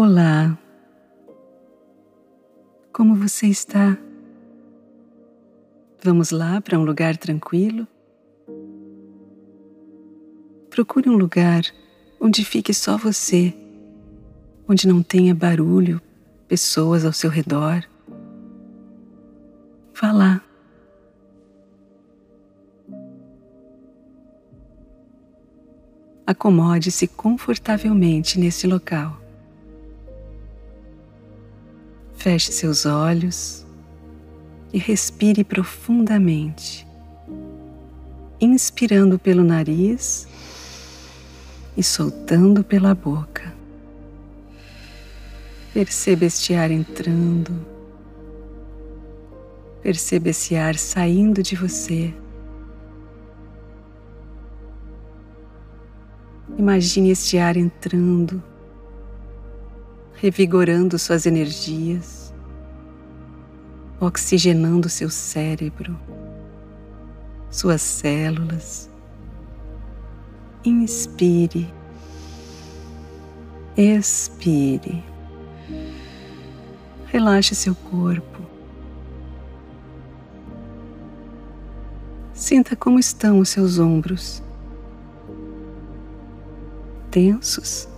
Olá, como você está? Vamos lá para um lugar tranquilo? Procure um lugar onde fique só você, onde não tenha barulho, pessoas ao seu redor. Vá lá. Acomode-se confortavelmente nesse local. Feche seus olhos e respire profundamente, inspirando pelo nariz e soltando pela boca. Perceba este ar entrando, perceba esse ar saindo de você. Imagine este ar entrando, revigorando suas energias, oxigenando seu cérebro, suas células. Inspire, expire, relaxe seu corpo. Sinta como estão os seus ombros tensos.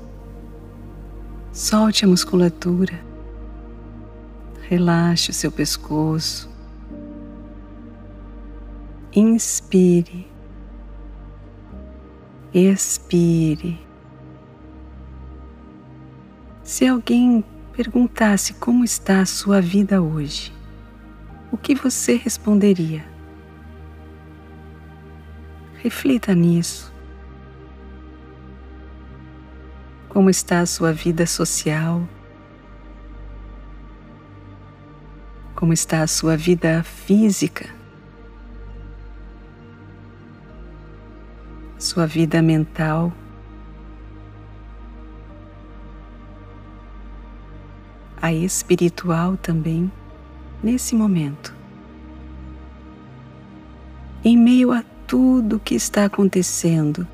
Solte a musculatura. Relaxe o seu pescoço. Inspire. Expire. Se alguém perguntasse como está a sua vida hoje, o que você responderia? Reflita nisso. Como está a sua vida social? Como está a sua vida física? Sua vida mental? A espiritual também, nesse momento. Em meio a tudo que está acontecendo,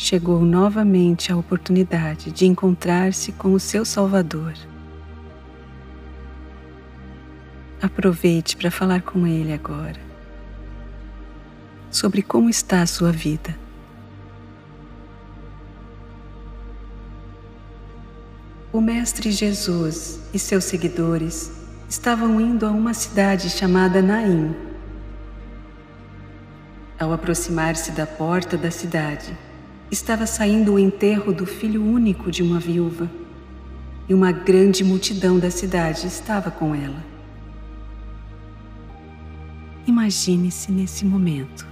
chegou novamente a oportunidade de encontrar-se com o seu Salvador. Aproveite para falar com Ele agora sobre como está a sua vida. O Mestre Jesus e seus seguidores estavam indo a uma cidade chamada Naim. Ao aproximar-se da porta da cidade, estava saindo o enterro do filho único de uma viúva e uma grande multidão da cidade estava com ela. Imagine-se nesse momento,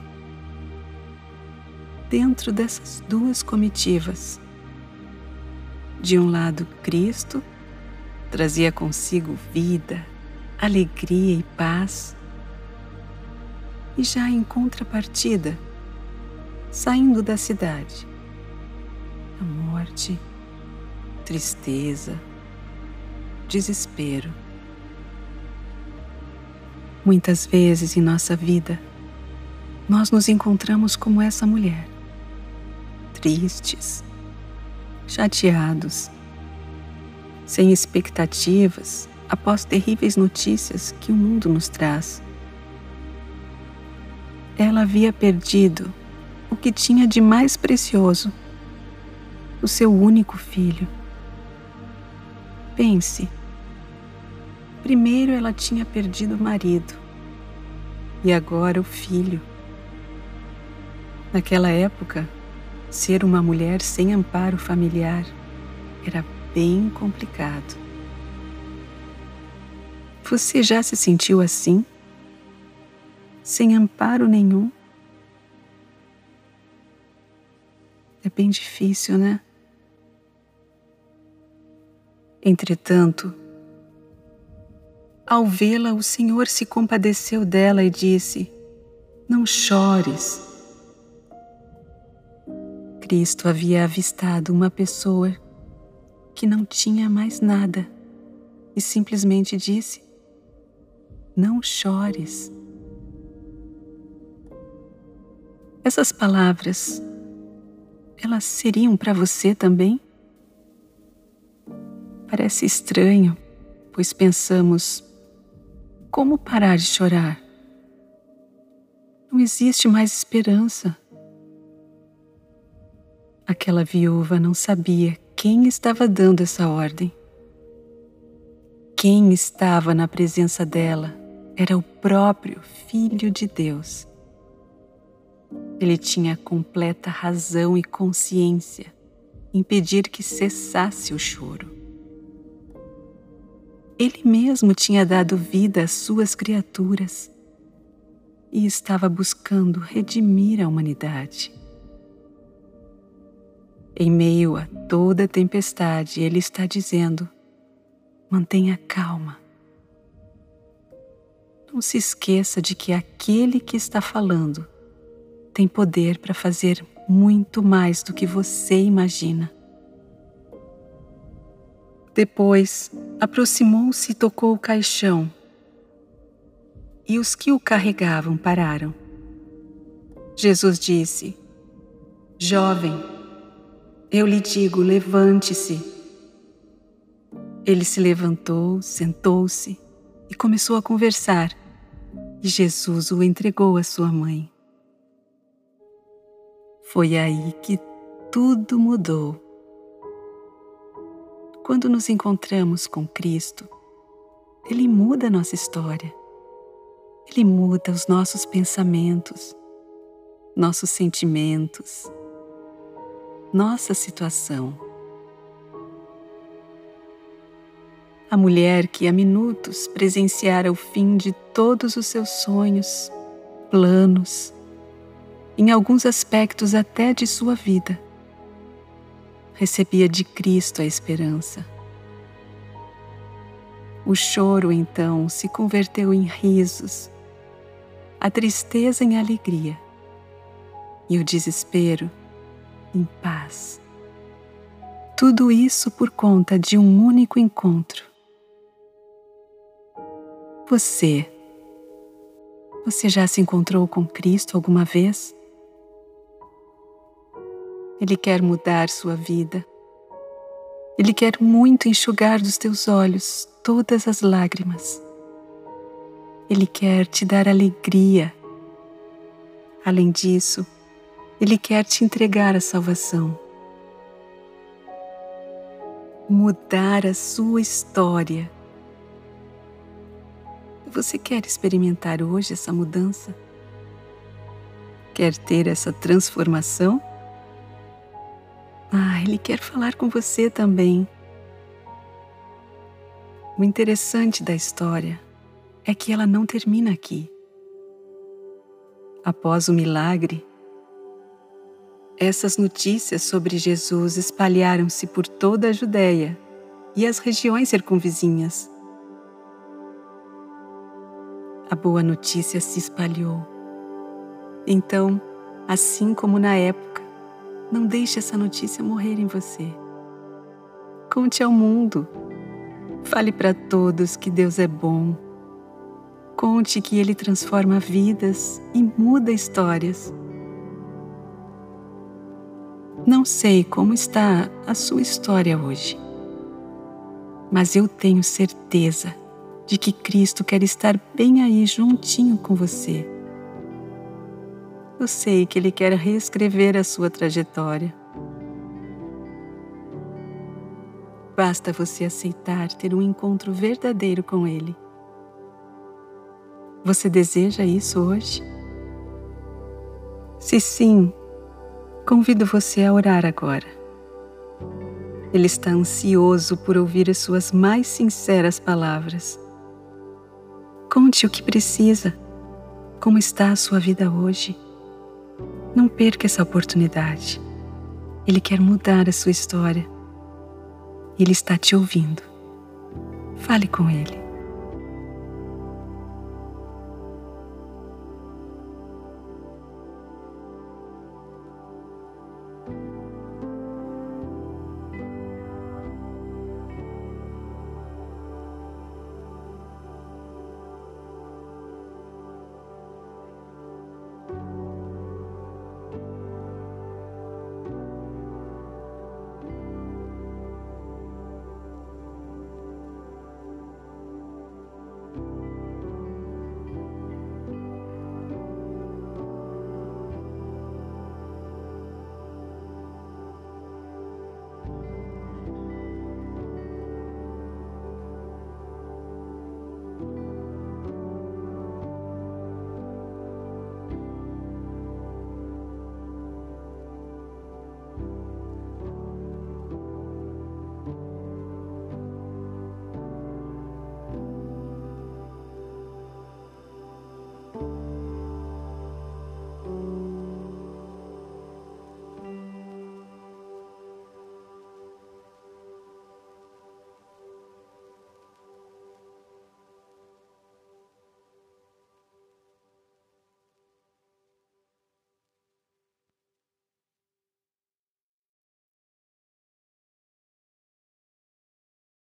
dentro dessas duas comitivas. De um lado, Cristo trazia consigo vida, alegria e paz, e já em contrapartida, saindo da cidade. A morte, tristeza, desespero. Muitas vezes em nossa vida, nós nos encontramos como essa mulher, tristes, chateados, sem expectativas após terríveis notícias que o mundo nos traz. Ela havia perdido o que tinha de mais precioso, o seu único filho. Pense, primeiro ela tinha perdido o marido e agora o filho. Naquela época, ser uma mulher sem amparo familiar era bem complicado. Você já se sentiu assim? Sem amparo nenhum? É bem difícil, né? Entretanto, ao vê-la, o Senhor se compadeceu dela e disse: Não chores. Cristo havia avistado uma pessoa que não tinha mais nada e simplesmente disse: Não chores. Essas palavras elas seriam para você também? Parece estranho, pois pensamos: como parar de chorar? Não existe mais esperança. Aquela viúva não sabia quem estava dando essa ordem. Quem estava na presença dela era o próprio Filho de Deus. Ele tinha completa razão e consciência em pedir que cessasse o choro. Ele mesmo tinha dado vida às suas criaturas e estava buscando redimir a humanidade. Em meio a toda a tempestade, Ele está dizendo: mantenha calma. Não se esqueça de que aquele que está falando tem poder para fazer muito mais do que você imagina. Depois, aproximou-se e tocou o caixão. E os que o carregavam pararam. Jesus disse: Jovem, eu lhe digo, levante-se. Ele se levantou, sentou-se e começou a conversar, e Jesus o entregou à sua mãe. Foi aí que tudo mudou quando nos encontramos com Cristo, Ele muda nossa história. Ele muda os nossos pensamentos, nossos sentimentos, nossa situação. A mulher que há minutos presenciara o fim de todos os seus sonhos, planos, em alguns aspectos até de sua vida recebia de Cristo a esperança. O choro então se converteu em risos, a tristeza em alegria e o desespero em paz. Tudo isso por conta de um único encontro. Você, você já se encontrou com Cristo alguma vez? Ele quer mudar sua vida. Ele quer muito enxugar dos teus olhos todas as lágrimas. Ele quer te dar alegria. Além disso, Ele quer te entregar a salvação. Mudar a sua história. Você quer experimentar hoje essa mudança? Quer ter essa transformação? Ah, Ele quer falar com você também. O interessante da história é que ela não termina aqui. Após o milagre, essas notícias sobre Jesus espalharam-se por toda a Judéia e as regiões circunvizinhas. A boa notícia se espalhou. Então, assim como na época, não deixe essa notícia morrer em você. Conte ao mundo. Fale para todos que Deus é bom. Conte que Ele transforma vidas e muda histórias. Não sei como está a sua história hoje, mas eu tenho certeza de que Cristo quer estar bem aí juntinho com você eu sei que Ele quer reescrever a sua trajetória. Basta você aceitar ter um encontro verdadeiro com Ele. Você deseja isso hoje? Se sim, convido você a orar agora. Ele está ansioso por ouvir as suas mais sinceras palavras. Conte o que precisa. Como está a sua vida hoje? Não perca essa oportunidade. Ele quer mudar a sua história. Ele está te ouvindo. Fale com ele.